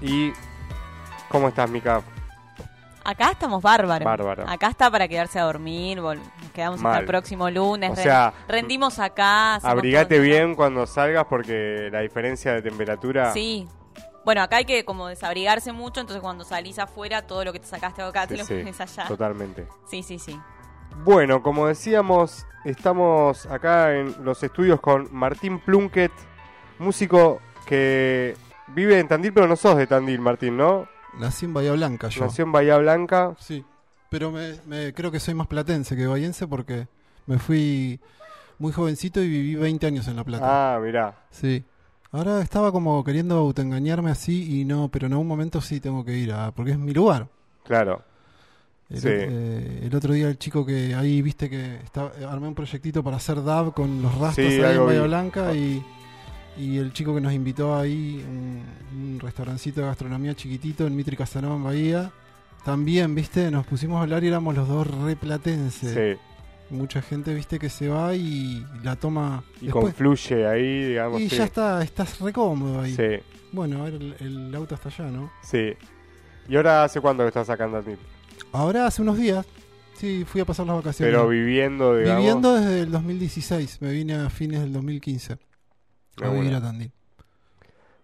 ¿Y cómo estás, Mica? Acá estamos bárbaros. Bárbaro. Acá está para quedarse a dormir. Nos quedamos hasta el próximo lunes. O sea, rendimos acá. Abrigate bien cuando salgas porque la diferencia de temperatura... Sí. Bueno, acá hay que como desabrigarse mucho, entonces cuando salís afuera, todo lo que te sacaste acá te Sí, lo pones allá. Totalmente. Sí, sí, sí. Bueno, como decíamos, estamos acá en los estudios con Martín Plunkett, músico que vive en Tandil, pero no sos de Tandil, Martín, ¿no? Nací en Bahía Blanca yo. Nació en Bahía Blanca. Sí, pero me, me- creo que soy más platense que bahiense porque me fui muy jovencito y viví 20 años en La Plata. Ah, mirá. Sí. Ahora estaba como queriendo autoengañarme así y no, pero en algún momento sí tengo que ir a, porque es mi lugar. Claro. El, Sí. eh, el otro día el chico que ahí viste que estaba, armé un proyectito para hacer DAB con los rastros Sí, ahí en Bahía vi. Blanca y, y el chico que nos invitó ahí, un, un restaurancito de gastronomía chiquitito en Mitri Casanova en Bahía, también, viste, nos pusimos a hablar y éramos los dos replatenses. Sí. Mucha gente, viste, que se va y la toma Y después. confluye ahí, digamos. Y sí. ya está, estás re cómodo ahí. Sí, Bueno, el, el auto está allá, ¿no? sí. ¿Y ahora hace cuánto que estás en Tandil? Ahora hace unos días, sí, fui a pasar las vacaciones. Pero viviendo, digamos. Viviendo desde el 2016, me vine a fines del 2015 a vivir bueno. a Tandil.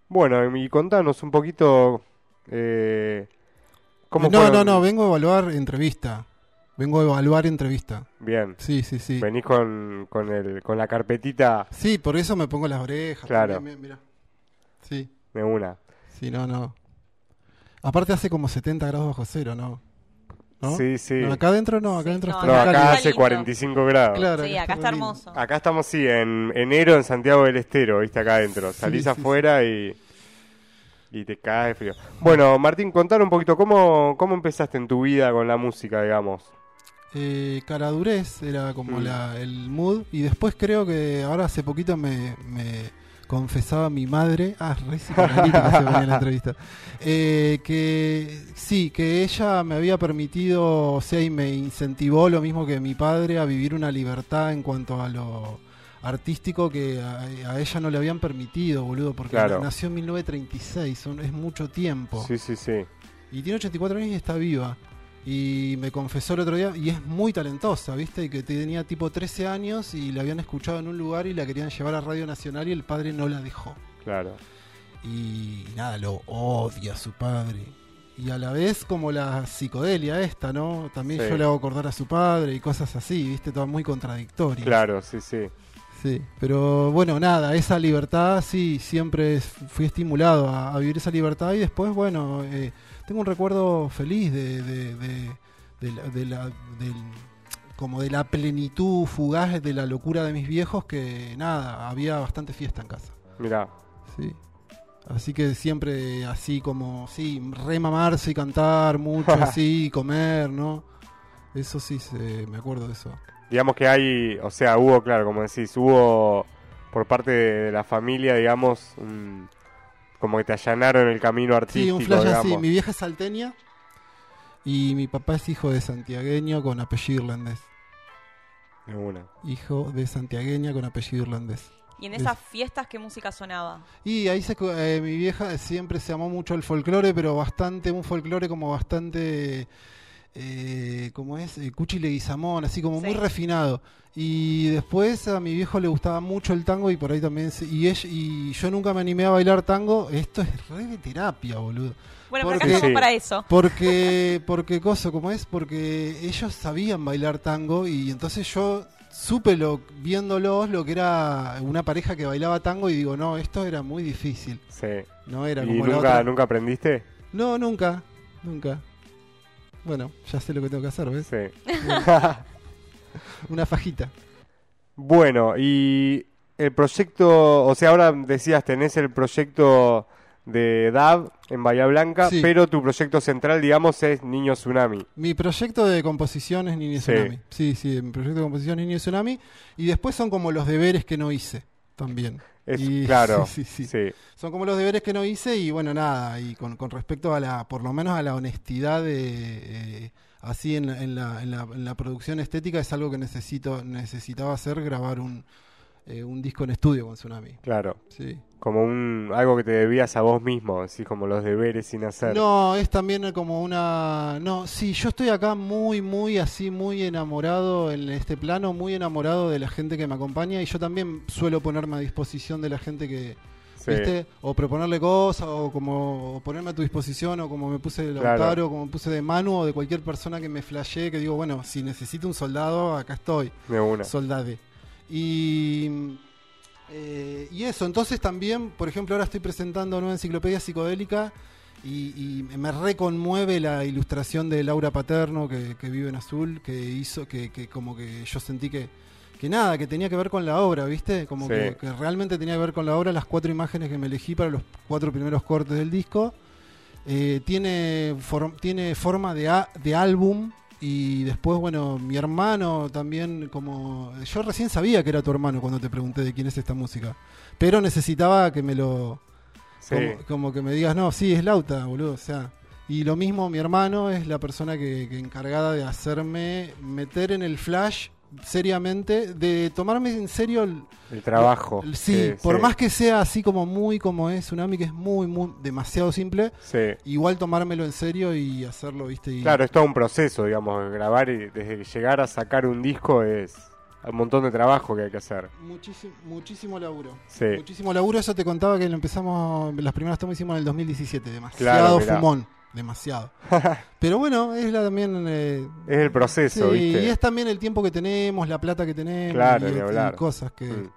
Bueno, y contanos un poquito. Eh, ¿Cómo no, fueron- no, no, vengo a evaluar entrevista. Vengo a evaluar entrevista. Bien. Sí, sí, sí. Venís con, con, el, con la carpetita Sí, por eso me pongo las orejas. Claro. también. Sí, de una. sí, no, no. Aparte hace como 70 grados bajo cero, ¿no? ¿No? Sí, sí. No, acá adentro no, acá Sí, adentro no, está No, Acá hace lindo. 45 grados. Claro, sí, acá está hermoso. Acá estamos, sí, en enero en Santiago del Estero, ¿viste? Acá adentro. Sí, Salís sí, afuera y. Y te cae de frío. Bueno, Martín, contar un poquito, ¿cómo, ¿cómo empezaste en tu vida con la música, digamos? Eh, Caradurez era como Mm. la, el mood. Y después creo que ahora hace poquito me, me confesaba mi madre. Ah, re psicoanalítica se ponía en la entrevista. Eh, que sí, que ella me había permitido, o sea, y me incentivó lo mismo que mi padre a vivir una libertad en cuanto a lo artístico que a, a ella no le habían permitido, boludo, porque Claro. nació en 1936, son- es mucho tiempo. Sí, sí, sí. Y tiene 84 años y está viva. Y me confesó el otro día, y es muy talentosa, ¿viste? Y que tenía tipo 13 años y la habían escuchado en un lugar y la querían llevar a Radio Nacional y el padre no la dejó. Claro. Y nada, lo odia a su padre. Y a la vez como la psicodelia esta, ¿no? También Sí. yo le hago acordar a su padre y cosas así, ¿viste? Todo muy contradictorio. Claro, sí, sí. Sí, pero bueno, nada, esa libertad sí, siempre fui estimulado a, a vivir esa libertad y después, bueno, eh, tengo un recuerdo feliz de, de, de, de la, de la- del- como de la plenitud fugaz de la locura de mis viejos que nada, había bastante fiesta en casa. Mirá. Sí. Así que siempre así como, sí, remamarse y cantar mucho así, y comer, ¿no? Eso sí, se, me acuerdo de eso. Digamos que hay, o sea, hubo, claro, como decís, hubo por parte de la familia, digamos, un- como que te allanaron el camino artístico, Sí, un flash digamos. así. Mi vieja es salteña y mi papá es hijo de santiagueño con apellido irlandés. De una. Hijo de santiagueña con apellido irlandés. ¿Y en esas fiestas qué música sonaba? Y ahí se, eh, mi vieja siempre se amó mucho el folclore, pero bastante, un folclore como bastante, eh, como es, eh, Cuchi Leguizamón, así como muy refinado. Y después a mi viejo le gustaba mucho el tango y por ahí también, se- y, ella, y yo nunca me animé a bailar tango. Esto es re de terapia, boludo. Bueno, pero acá Porque- estamos Sí. para eso. Porque, porque cosa, como es, porque ellos sabían bailar tango y entonces yo supe lo, viéndolos lo que era una pareja que bailaba tango y digo, no, esto era muy difícil. Sí. No era ¿Y como la nunca, otra. nunca aprendiste? No, nunca, nunca. Bueno, ya sé lo que tengo que hacer, ¿ves? Sí. Una fajita. bueno, y el proyecto, o sea, ahora decías, tenés el proyecto de DAB en Bahía Blanca, Sí. pero tu proyecto central, digamos, es Niño Tsunami. Mi proyecto de composición es Niño Sí. Tsunami. Sí, sí, mi proyecto de composición es Niño Tsunami. Y después son como los deberes que no hice también. Es, Y- claro, sí, sí. Son como los deberes que no hice y bueno, nada, y con, con respecto a la, por lo menos a la honestidad de, eh, así en la, en, la, en, la, en la producción estética es algo que necesito, necesitaba hacer, grabar un, eh, un disco en estudio con Tsunami. Claro. Sí. Como un algo que te debías a vos mismo, así como los deberes sin hacer. No, es también como una... No, sí, yo estoy acá muy, muy así, muy enamorado en este plano, muy enamorado de la gente que me acompaña y yo también suelo ponerme a disposición de la gente que, Sí. ¿viste? O proponerle cosas, o como ponerme a tu disposición, o como me puse de Claro. Lautaro, como me puse de Manu, o de cualquier persona que me flashee, que digo, bueno, si necesito un soldado, acá estoy, De una. soldade. Y, eh, y eso, entonces también, por ejemplo, ahora estoy presentando una enciclopedia psicodélica y, y me reconmueve la ilustración de Laura Paterno, que, que vive en azul, que hizo, que, que como que yo sentí que, que nada, que tenía que ver con la obra, ¿viste? Como Sí. que, que realmente tenía que ver con la obra, las cuatro imágenes que me elegí para los cuatro primeros cortes del disco. Eh, tiene, for- tiene forma de, a- de álbum y después, bueno, mi hermano también, como... Yo recién sabía que era tu hermano cuando te pregunté de quién es esta música, pero necesitaba que me lo... Sí. Como, como que me digas, no, sí, es Lauta, boludo, o sea... Y lo mismo, mi hermano es la persona que, que encargada de hacerme meter en el flash seriamente, de tomarme en serio el, El trabajo. el- sí, por más que sea así como muy como es Tsunami, que es muy, muy, demasiado simple, Sí. igual tomármelo en serio y hacerlo, ¿viste? Y, Claro, es todo un proceso, digamos, grabar y desde llegar a sacar un disco es un montón de trabajo que hay que hacer. Muchísimo, muchísimo laburo. Sí. Muchísimo laburo, eso te contaba que lo empezamos, las primeras tomas hicimos en el 2017, Claro, demasiado mirá. fumón, demasiado. Pero bueno, es la también... eh, Es el proceso, sí, ¿viste? y es también el tiempo que tenemos, la plata que tenemos Claro, y, cosas que... Mm.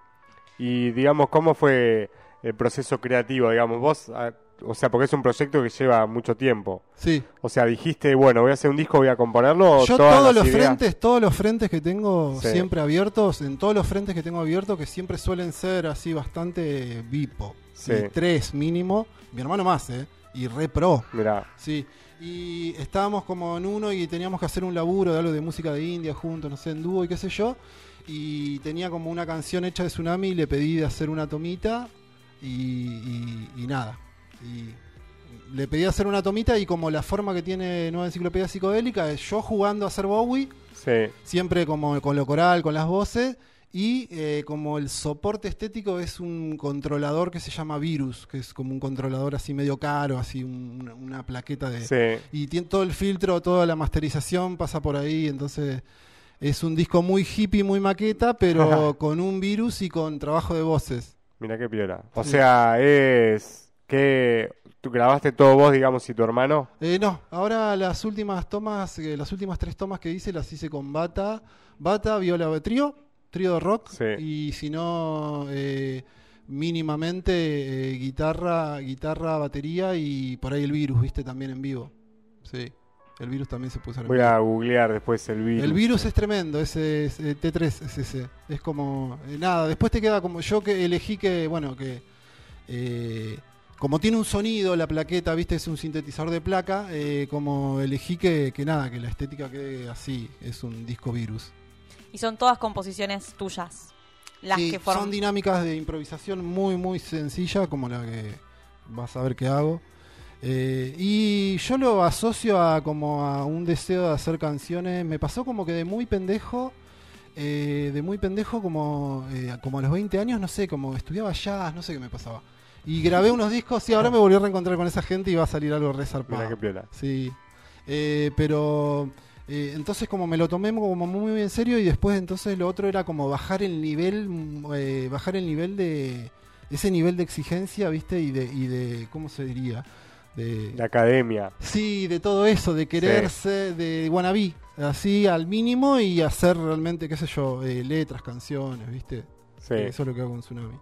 Y digamos, ¿cómo fue el proceso creativo? Digamos, vos, ah, o sea, porque es un proyecto que lleva mucho tiempo. Sí, O sea, dijiste, bueno, voy a hacer un disco, voy a componerlo. Yo todos los ideas- frentes, todos los frentes que tengo Sí. siempre abiertos, en todos los frentes que tengo abiertos, que siempre suelen ser así bastante bipo, Sí. tres mínimo, mi hermano más, eh, y re pro, Mirá, sí. Y estábamos como en uno y teníamos que hacer un laburo de algo de música de India juntos, no sé, en dúo y qué sé yo. Y tenía como una canción hecha de Tsunami y le pedí de hacer una tomita y, y- y nada. Y le pedí hacer una tomita y como la forma que tiene Nueva Enciclopedia Psicodélica es yo jugando a hacer Bowie, sí, siempre como con lo coral, con las voces, y eh, como el soporte estético es un controlador que se llama Virus, que es como un controlador así medio caro, así un- una, plaqueta de... sí. Y tiene todo el filtro, toda la masterización pasa por ahí, entonces es un disco muy hippie, muy maqueta, pero con un virus y con trabajo de voces. Mira qué piola. O Sí. sea, es que tú grabaste todo vos, digamos, y tu hermano. Eh, no, ahora las últimas tomas, eh, las últimas tres tomas que hice las hice con Bata, Bata, viola, trío, trío de rock, Sí. y si no, eh, mínimamente eh, guitarra, guitarra, batería y por ahí el virus, viste, también en vivo. Sí, el virus también se puso en Voy a googlear después el virus. El virus es tremendo, ese es, eh, T3 es ese. Es como, eh, nada, después te queda como yo que elegí que, bueno, que como tiene un sonido la plaqueta, viste, es un sintetizador de placa, como elegí que, que nada, que la estética quede así, es un disco virus. Y son todas composiciones tuyas. Las Sí, que forman. son dinámicas de improvisación muy, muy sencilla, como la que vas a ver que hago. Eh, y yo lo asocio a como a un deseo de hacer canciones. Me pasó como que de muy pendejo, eh, de muy pendejo como, eh, como a los 20 años, no sé, como estudiaba jazz, no sé qué me pasaba. Y grabé unos discos y ahora me volví a reencontrar con esa gente y va a salir algo re zarpado. Mira qué piola. Sí, Eh, pero eh, entonces como me lo tomé como muy, muy en serio y después entonces lo otro era como bajar el nivel, mm, eh, bajar el nivel de ese nivel de exigencia, viste, y de, y de ¿cómo se diría? De, La academia. sí, de todo eso, de quererse, de wannabe, así al mínimo y hacer realmente, qué sé yo, eh, letras, canciones, viste. Sí. Eso es lo que hago con Tsunami.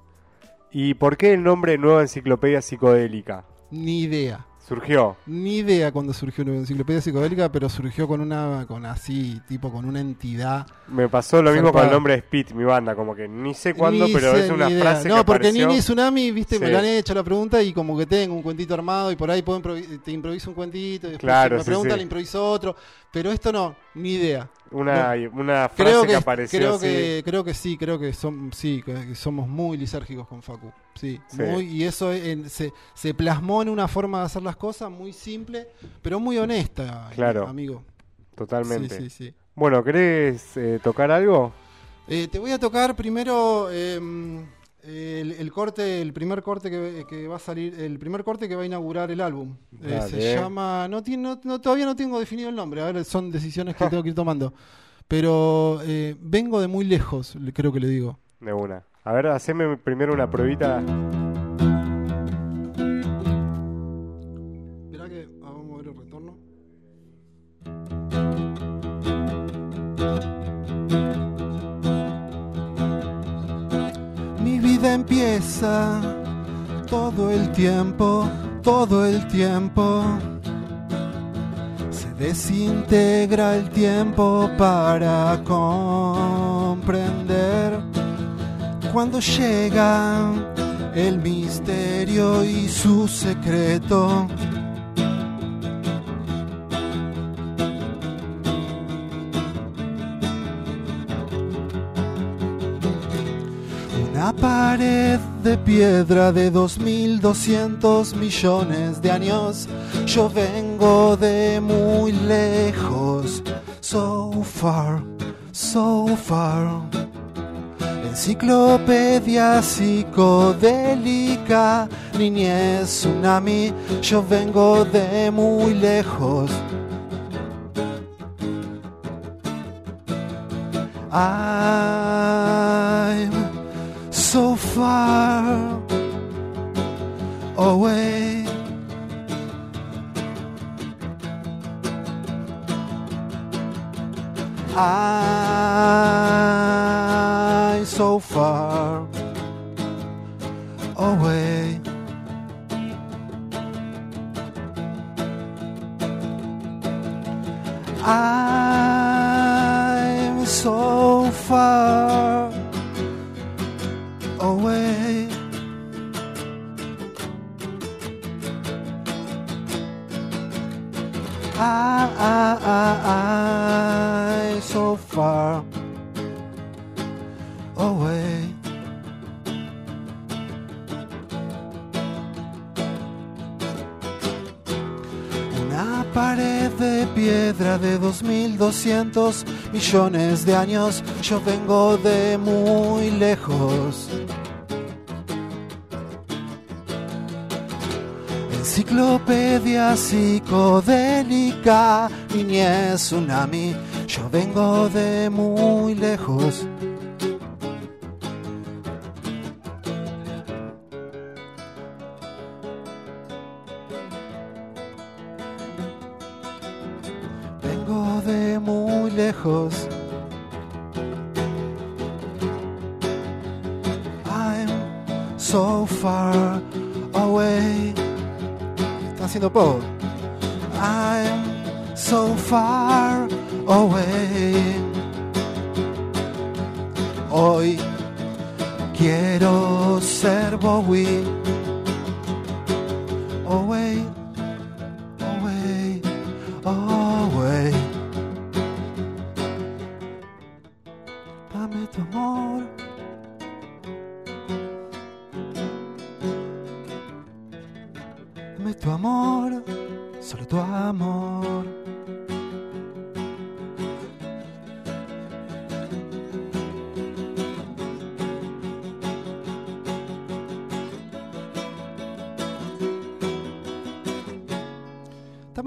¿Y por qué el nombre Nueva Enciclopedia Psicodélica? Ni idea. Surgió. Ni idea cuando surgió una enciclopedia psicodélica, pero surgió con una, con así, tipo con una entidad. Me pasó lo mismo con el nombre de Spit, mi banda, como que ni sé cuándo, Ni pero sé, es una idea. frase No, que porque apareció. Nini Tsunami, viste, me lo han hecho la pregunta y como que tengo un cuentito armado y por ahí puedo te improviso un cuentito y después Claro, me sí, preguntan sí. le improviso otro. Pero esto no, ni idea. Una, una frase Creo que, que, apareció creo que creo que sí, creo que son sí, que somos muy lisérgicos con Facu. Sí, Sí. muy y eso en- se, se plasmó en una forma de hacer las cosas muy simple, pero muy honesta, Claro. amigo. Totalmente. Sí, sí, sí. Bueno, ¿querés eh, tocar algo? Eh, te voy a tocar primero em, el, el corte, el primer corte que, que va a salir, el primer corte que va a inaugurar el álbum. Eh, se llama, no, no- no- todavía no tengo definido el nombre, a ver, son decisiones que tengo que ir tomando. Pero eh, vengo de muy lejos, le- creo que le digo. De una. A ver, haceme primero una pruebita. Esperá que vamos a mover el retorno. Mi vida empieza todo el tiempo, todo el tiempo. Se desintegra el tiempo para comprender cuando llega el misterio y su secreto. Una pared de piedra de 2200 millones de años. Yo vengo de muy lejos. So far, so far. Enciclopedia psicodélica, niñez, tsunami, yo vengo de muy lejos. I'm so far away. Pared de piedra de 2200 millones de años. Yo vengo de muy lejos. Enciclopedia psicodélica, niñez, tsunami. Yo vengo de muy lejos.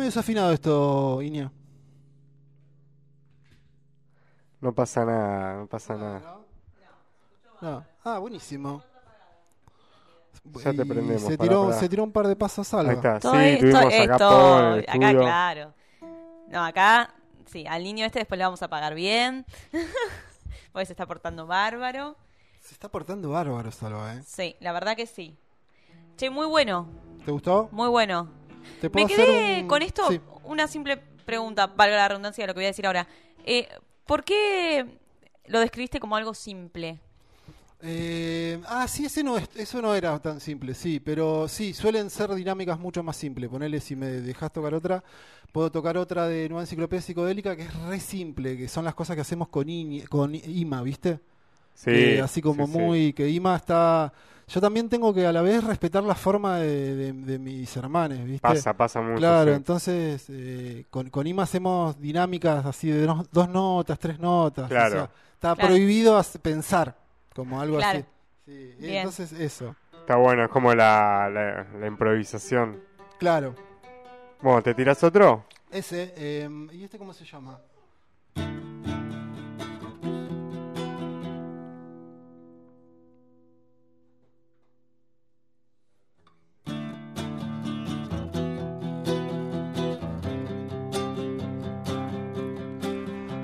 Desafinado esto, Iña. No pasa nada, no pasa nada. No. Ah, buenísimo. Ya te prendemos, Se pará, tiró, pará. se tiró un par de pasos Ahí algo. está, Todo sí, esto, tuvimos acá esto, Paul en el acá estudio. claro. No, acá, sí, al niño este después le vamos a pagar bien. Porque se está portando bárbaro. Se está portando bárbaro, Salva, ¿eh? Sí, la verdad que sí. Che, muy bueno, ¿Te gustó? muy bueno. ¿Te Me quedé hacer un- con esto Sí. una simple pregunta, valga la redundancia de lo que voy a decir ahora. Eh, ¿Por qué lo describiste como algo simple? Eh, ah, sí, ese no es, eso no era tan simple, sí, pero sí, suelen ser dinámicas mucho más simples. Ponele, si me dejas tocar otra, puedo tocar otra de Nueva Enciclopedia Psicodélica que es re simple, que son las cosas que hacemos con, Iñi- con Ima, ¿viste? Sí, Que así como sí, sí. muy, que Ima está... Yo también tengo que a la vez respetar la forma de, de- de mis hermanos, ¿viste? Pasa, pasa mucho. Claro, sí. entonces eh, con, con IMA hacemos dinámicas así de dos, dos notas, tres notas. Claro. o sea, está Claro. prohibido pensar, como algo Claro. así. Sí, Bien. entonces eso, Está bueno, es como la, la, la improvisación. claro. Bueno, ¿te tiras otro? Ese, eh, ¿y este cómo se llama?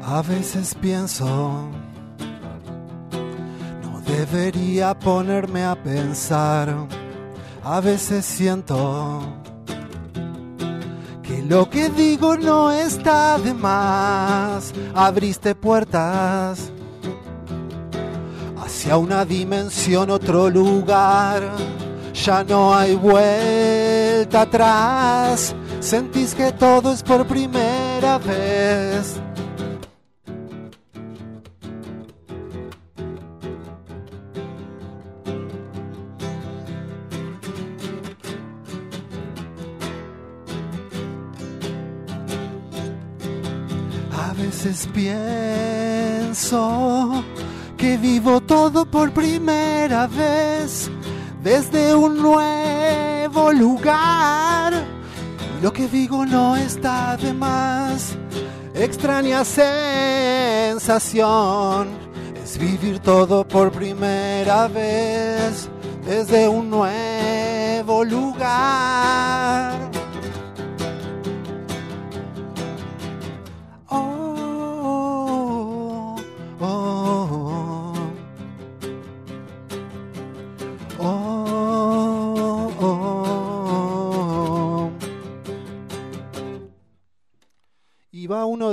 A veces pienso, no debería ponerme a pensar. A veces siento que lo que digo no está de más. Abriste puertas hacia una dimensión, otro lugar. Ya no hay vuelta atrás. Sentís que todo es por primera vez. Pienso que vivo todo por primera vez desde un nuevo lugar. Lo que digo no está de más. Extraña sensación es vivir todo por primera vez desde un nuevo lugar.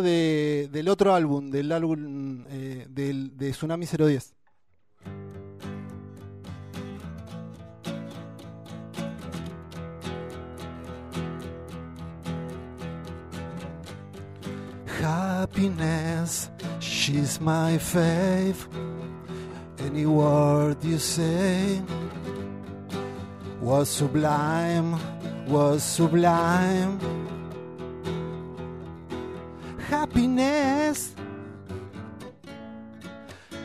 De, del otro álbum, del álbum eh, del, de Tsunami 010. Happiness, she's my fave. Any word you say was sublime, was sublime. Happiness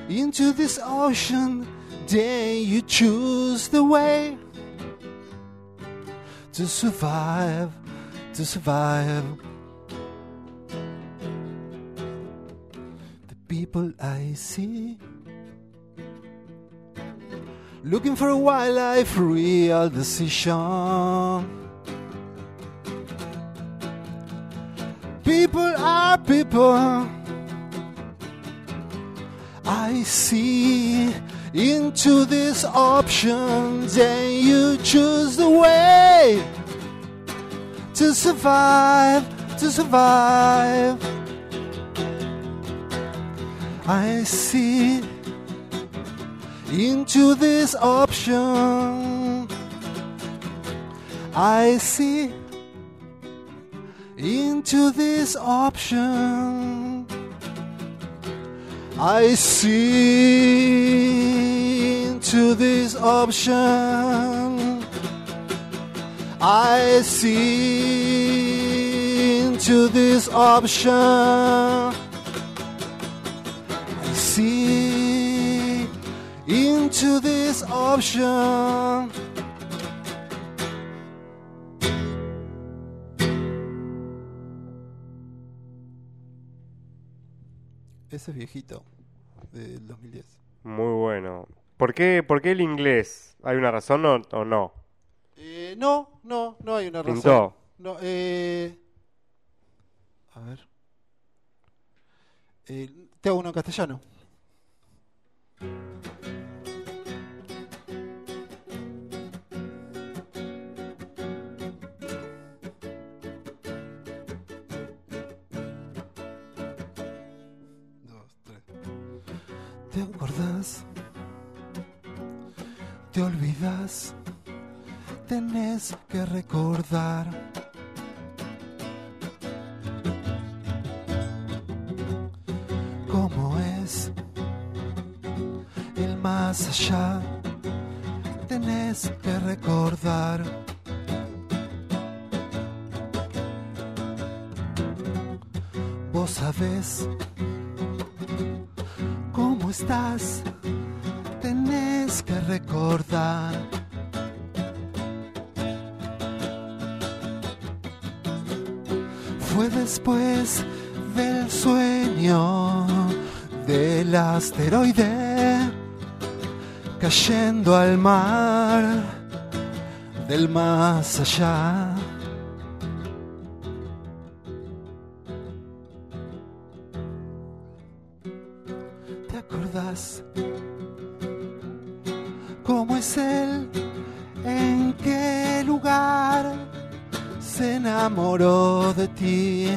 into this ocean, day you choose the way to survive, to survive. The people I see. Looking for a wildlife real decision. People are people. I see into this option, and you choose the way to survive, to survive. I see into this option. I see into this option. I see into this option. I see into this option. I see into this option. Ese es viejito, del 2010. Muy bueno. ¿Por qué, por qué el inglés? ¿Hay una razón o, o no? Eh, no, no, no hay una razón. Pintó. No, eh... A ver. Eh, te hago uno en castellano. ¿Te acordás? ¿Te olvidas? Tenés que recordar. cómo es el más allá. Tenés que recordar. Vos sabés estás, tenés que recordar. Fue después del sueño del asteroide cayendo al mar del más allá. ¿Te acordás cómo es él? ¿En qué lugar se enamoró de ti?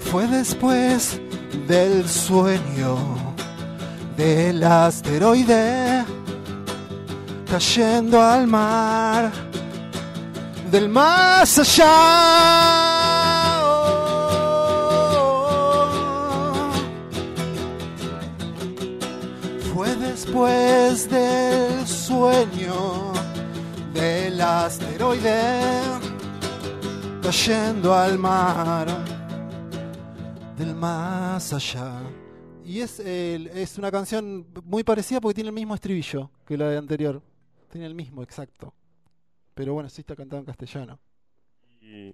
Fue después del sueño del asteroide cayendo al mar del más allá. Después del sueño del asteroide cayendo al mar del más allá. Y es, es una canción muy parecida porque tiene el mismo estribillo que la de anterior. Tiene el mismo, exacto. Pero bueno, sí está cantado en castellano. Y,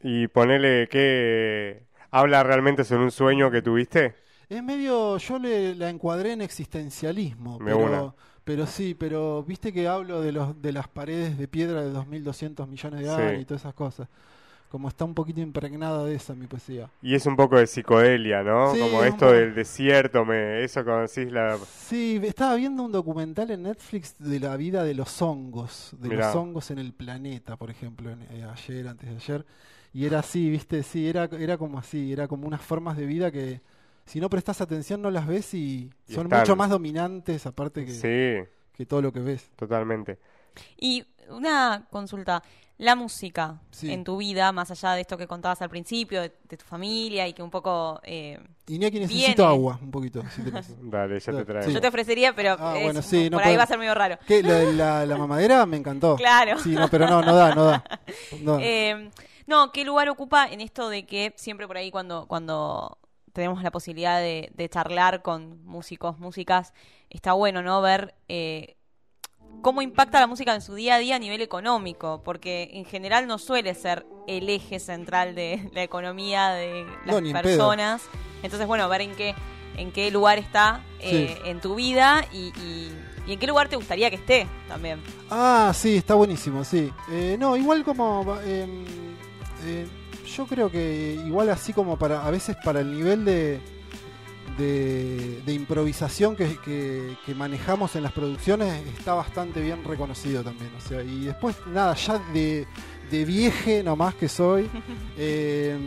y ponele que habla realmente sobre un sueño que tuviste. Es medio, yo le, la encuadré en existencialismo, Me una. pero, pero sí, pero viste que hablo de los de las paredes de piedra de 2.200 millones de Sí. años y todas esas cosas. Como está un poquito impregnada de esa mi poesía. Y es un poco de psicodelia, ¿no? Sí, Como esto del desierto, me, eso conocís la... Sí, estaba viendo un documental en Netflix de la vida de los hongos, de Mirá. los hongos en el planeta, por ejemplo, en- eh, ayer, antes de ayer, y era así, viste, sí, era, era como así, era como unas formas de vida que si no prestas atención no las ves y, Y son están. mucho más dominantes aparte que, Sí, que todo lo que ves. totalmente. Y una consulta, la música Sí. en tu vida, más allá de esto que contabas al principio, de, de tu familia y que un poco... eh, Iñaki, necesito Viene. agua, un poquito, si. Dale, ya te Sí. traigo. Yo te ofrecería, pero Ah, es- bueno, sí, no por ahí va a ser medio raro. ¿Qué? ¿La, la, la mamadera? Me encantó. Claro. Sí, no, pero no, no da, no da. No. Eh, no, ¿qué lugar ocupa en esto de que siempre por ahí cuando, cuando tenemos la posibilidad de, de charlar con músicos, músicas, está bueno, ¿no? Ver eh, cómo impacta la música en su día a día a nivel económico, porque en general no suele ser el eje central de la economía de las No, personas. Entonces, bueno, ver en qué, en qué lugar está eh, en tu vida y, y- y en qué lugar te gustaría que esté también. Ah, sí, está buenísimo, sí. Eh, no, igual como... eh, eh, yo creo que igual así como para... A veces para el nivel de... De, de improvisación que, que- que manejamos en las producciones está bastante bien reconocido también. O sea, y después, nada, ya de, de vieje nomás que soy, eh,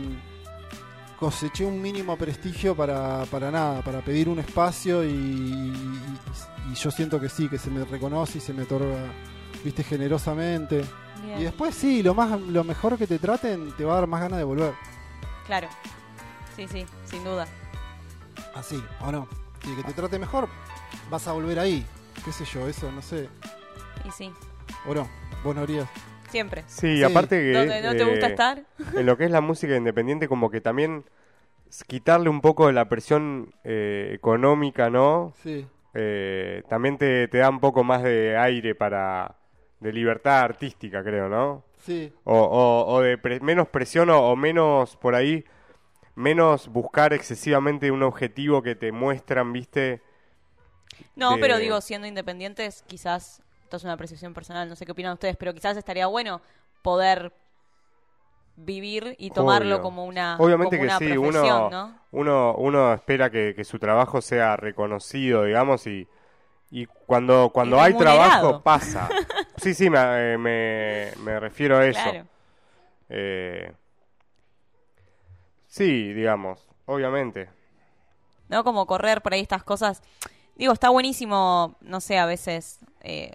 coseché un mínimo prestigio para, para nada, para pedir un espacio y, y- y yo siento que sí, que se me reconoce y se me otorga, viste, generosamente. Bien. Y después sí, lo más lo mejor que te traten te va a dar más ganas de volver. Claro. Sí, sí, sin duda. Así, ¿o no? Si que te trate mejor, vas a volver ahí. ¿Qué sé yo? Eso, no sé. Y sí, ¿O no? Vos no harías. siempre. Sí, Sí. aparte que... Donde no te gusta eh, estar. en lo que es la música independiente, como que también quitarle un poco de la presión eh, económica, ¿no? Sí. Eh, también te, te da un poco más de aire para... de libertad artística, creo, ¿no? Sí. O, o, o de pre- menos presión o, o menos por ahí, menos buscar excesivamente un objetivo que te muestran, ¿viste? No, de- pero digo, siendo independientes, quizás, esto es una apreciación personal, no sé qué opinan ustedes, pero quizás estaría bueno poder vivir y tomarlo Obvio. como una, Obviamente como que una sí, profesión, uno, ¿no? uno, uno espera que, que su trabajo sea reconocido, digamos, y, y cuando, cuando hay trabajo pasa. Sí, sí, me, eh, me, me refiero a eso. Claro. Eh, sí, digamos, obviamente. ¿no? Como correr por ahí estas cosas. Digo, está buenísimo, no sé, a veces, eh,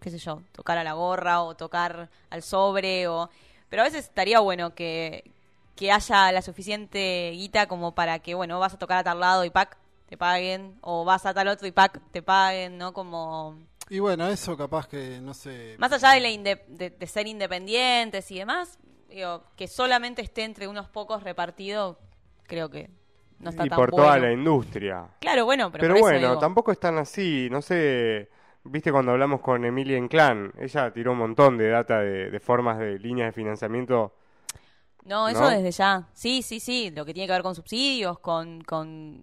qué sé yo, tocar a la gorra o tocar al sobre, o... pero a veces estaría bueno que, que haya la suficiente guita como para que, bueno, vas a tocar a tal lado y pack, te paguen, o vas a tal otro y pack, te paguen, ¿no? Como... Y bueno, eso capaz que, no sé. Más allá de, la inde- de, de ser independientes y demás, digo, que solamente esté entre unos pocos repartido, creo que no está y tan por bueno. toda la industria. Claro, bueno, pero, Pero, por eso bueno, digo. tampoco es tan así, no sé, viste cuando hablamos con Emilia Inclán, ella tiró un montón de data de, de formas de líneas de financiamiento. No, eso ¿no? desde ya. Sí, sí, sí. Lo que tiene que ver con subsidios, con, con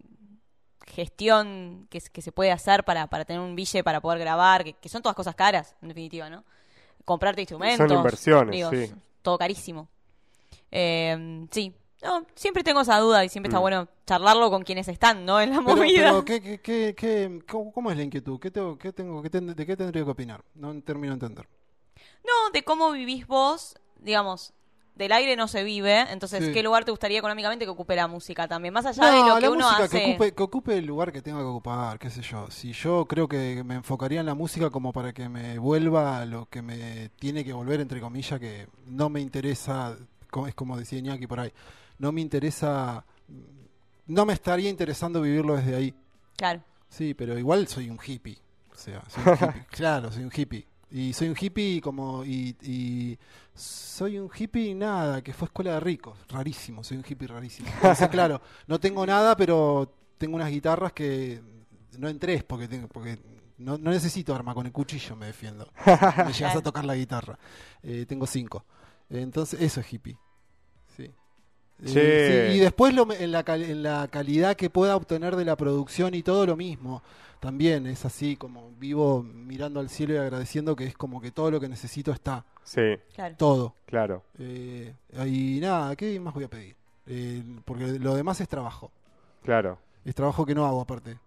gestión que, que se puede hacer para, para tener un bille para poder grabar, que, que son todas cosas caras, en definitiva, ¿no? Comprarte instrumentos. Son inversiones, digo, sí. s- Todo carísimo. Eh, sí. No, siempre tengo esa duda y siempre está Mm. bueno charlarlo con quienes están, ¿no? En la Pero, movida. pero ¿qué, qué, qué, qué- cómo, cómo es la inquietud? ¿Qué tengo, qué tengo, qué ten- ¿De qué tendría que opinar? No termino de entender. No, de cómo vivís vos, digamos, del aire no se vive, entonces, Sí. ¿qué lugar te gustaría económicamente que ocupe la música también? Más allá de lo que la uno música hace... que ocupe, que ocupe el lugar que tenga que ocupar, qué sé yo. Si yo creo que me enfocaría en la música como para que me vuelva lo que me tiene que volver, entre comillas, que no me interesa, es como decía Iñaki por ahí, no me interesa, no me estaría interesando vivirlo desde ahí. Claro. Sí, pero igual soy un hippie. O sea, soy un hippie. claro, soy un hippie. Y soy un hippie como. Y, y soy un hippie nada, que fue escuela de ricos. Rarísimo, soy un hippie rarísimo. Entonces, claro, no tengo nada, pero tengo unas guitarras que. No en tres, porque, tengo, porque no, no necesito arma, con el cuchillo me defiendo. Me llegas a tocar la guitarra. Eh, tengo cinco. Entonces, eso es hippie. Sí. Eh, y después lo, en, la, cal- en la calidad que pueda obtener de la producción y todo lo mismo. También es así, como vivo mirando al cielo y agradeciendo que es como que todo lo que necesito está. Sí, Claro. Todo. claro. Eh, y nada, ¿qué más voy a pedir? Eh, porque lo demás es trabajo. Claro. Es trabajo que no hago aparte.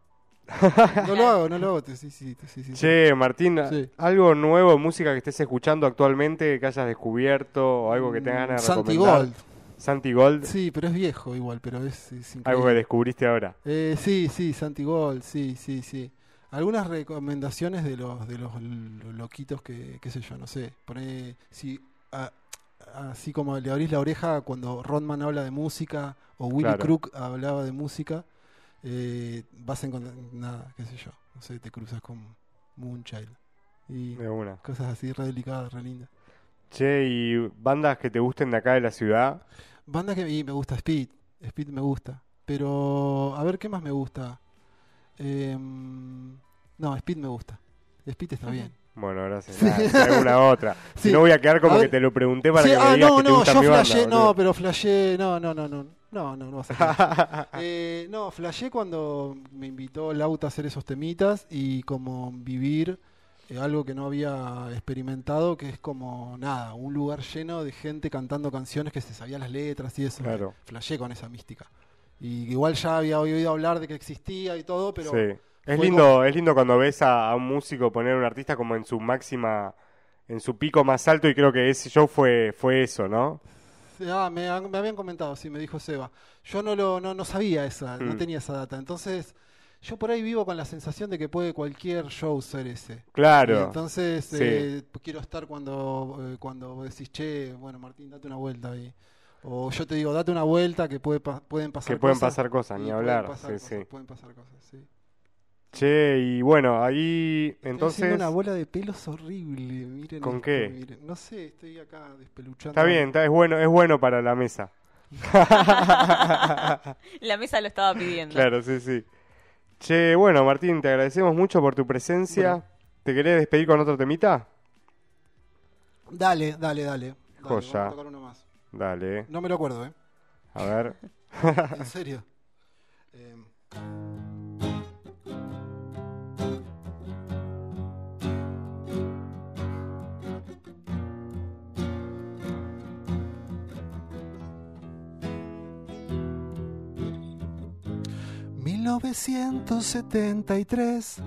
No lo hago, no lo hago. Sí, sí, sí, sí, sí. Che, Martín, Sí. algo nuevo, música que estés escuchando actualmente, que hayas descubierto o algo que tengas ganas de Santi recomendar. Gold. Santi Gold, Sí, pero es viejo igual, pero es, es algo que descubriste ahora. Eh, sí, sí, Santi Gold, sí, sí, sí. Algunas recomendaciones de los de los loquitos que, qué sé yo, no sé. Poné, si, a- así como le abrís la oreja cuando Rodman habla de música o Willy Claro. Crook hablaba de música, eh, vas a encontrar, nada, qué sé yo, no sé, te cruzas con Moonchild y De una. cosas así re delicadas, re lindas. Che, y bandas que te gusten de acá de la ciudad. Banda que y me gusta Speed, Speed me gusta, pero a ver qué más me gusta. Em, no, Speed me gusta. Speed está bien. Bueno, gracias. Si alguna otra. Si Sí. no voy a quedar como A que ver. te lo pregunté para Sí, que me ah, digas no, que te no, gusta yo mi banda, flashé, boludo. no, pero flashé, no, no, no, no, no, no, no vas a. Eh, no, flashé cuando me invitó Lauta a hacer esos temitas y como vivir eh, algo que no había experimentado, que es como, nada, un lugar lleno de gente cantando canciones que se sabía las letras y eso. Claro. Flashé con esa mística. Y igual ya había oído hablar de que existía y todo, pero... sí. Es lindo, es lindo cuando ves a, a un músico poner a un artista como en su máxima, en su pico más alto y creo que ese show fue, fue eso, ¿no? Ah, me habían comentado, sí, me dijo Seba. Yo no lo no, no sabía esa, no Mm. tenía esa data. Entonces, yo por ahí vivo con la sensación de que puede cualquier show ser ese. Y Claro. entonces, Sí. eh, quiero estar cuando, eh, cuando vos decís, che, bueno, Martín, date una vuelta ahí. O yo te digo, date una vuelta que puede pa- pueden pasar Que pueden cosas. pasar cosas, Y ni pueden hablar. pasar Sí, cosas, sí. Pueden pasar cosas, sí. Che, y bueno, ahí Estoy entonces... haciendo una bola de pelos horrible, miren ¿Con esto, qué? miren. No sé, estoy acá despeluchando. Está bien, está, es bueno, es bueno para la mesa. La mesa lo estaba pidiendo. Claro, sí, sí. Che, bueno, Martín, te agradecemos mucho por tu presencia. Bueno. ¿Te querés despedir con otro temita? Dale, dale, dale. dale Joya. vamos a tocar uno más. Dale, No me lo acuerdo, ¿eh? a ver. En serio. ...1973...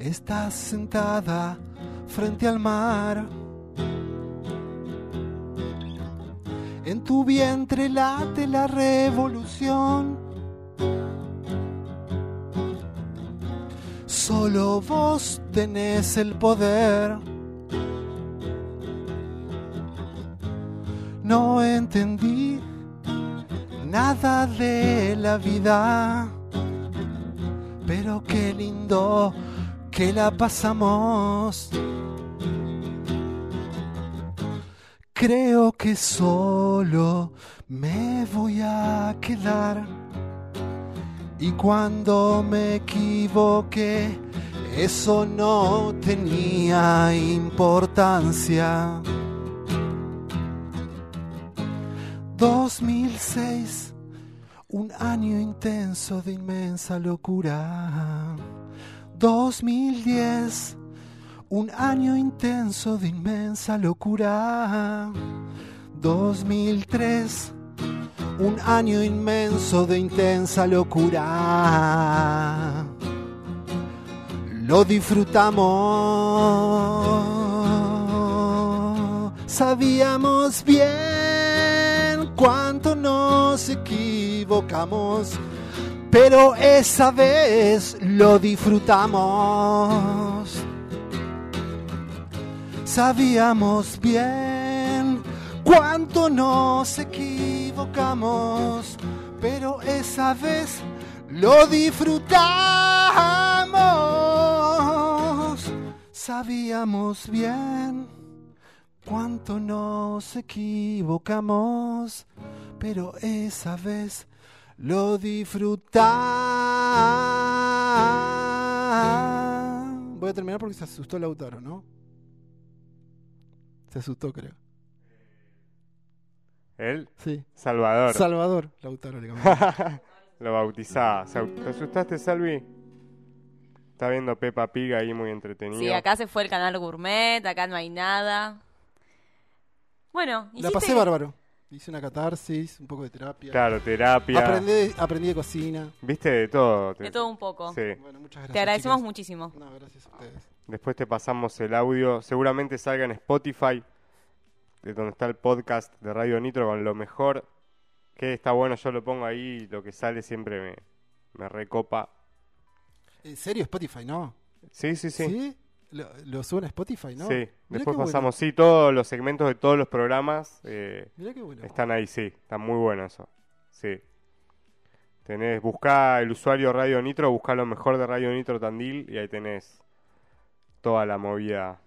Estás sentada frente al mar. En tu vientre late la revolución. Solo vos tenés el poder. No entendí nada de la vida, pero qué lindo que la pasamos. creo que solo me voy a quedar. Y cuando me equivoqué, eso no tenía importancia. 2006, un año intenso de inmensa locura. 2010, un año intenso de inmensa locura. 2003, un año inmenso de intensa locura. Lo disfrutamos, sabíamos bien cuánto nos equivocamos, pero esa vez lo disfrutamos. Sabíamos bien cuánto nos equivocamos, pero esa vez lo disfrutamos. Sabíamos bien cuánto nos equivocamos, pero esa vez lo disfrutamos. Voy a terminar porque se asustó Lautaro, ¿no? Se asustó, creo. Él, Sí. Salvador. Salvador, Lautaro, le. Lo bautizaba. ¿Se au- ¿Te asustaste, Salvi? Está viendo Peppa Pig ahí muy entretenido. Sí, acá se fue el canal gourmet, acá no hay nada. Bueno, La hiciste- pasé bárbaro. Hice una catarsis, un poco de terapia. Claro, terapia. Aprendí, aprendí de cocina. Viste de todo. de todo un poco. Sí. Bueno, muchas gracias. Te agradecemos chicas. muchísimo. No, gracias a ustedes. Después te pasamos el audio. Seguramente salga en Spotify, de donde está el podcast de Radio Nitro con lo mejor. Que está bueno, yo lo pongo ahí. Lo que sale siempre me, me recopa. ¿En serio Spotify, no? Sí, sí, sí. ¿Lo, lo suben a Spotify, no? Sí, Mirá después pasamos, sí, todos los segmentos de todos los programas eh, Bueno. Mirá qué bueno. están ahí, sí, está muy bueno eso, sí. Tenés, buscá el usuario Radio Nitro, buscá lo mejor de Radio Nitro Tandil y ahí tenés toda la movida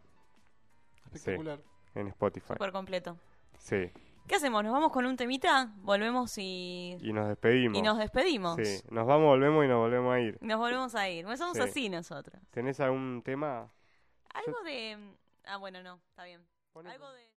Espectacular. en Spotify. Súper completo. Sí, ¿Qué hacemos? ¿Nos vamos con un temita? Volvemos y, y nos despedimos. y nos despedimos. Sí, nos vamos, volvemos y nos volvemos a ir. Nos volvemos a ir. No somos Sí. así nosotros. ¿Tenés algún tema? Algo de... Ah, bueno, no. Está bien. Algo de...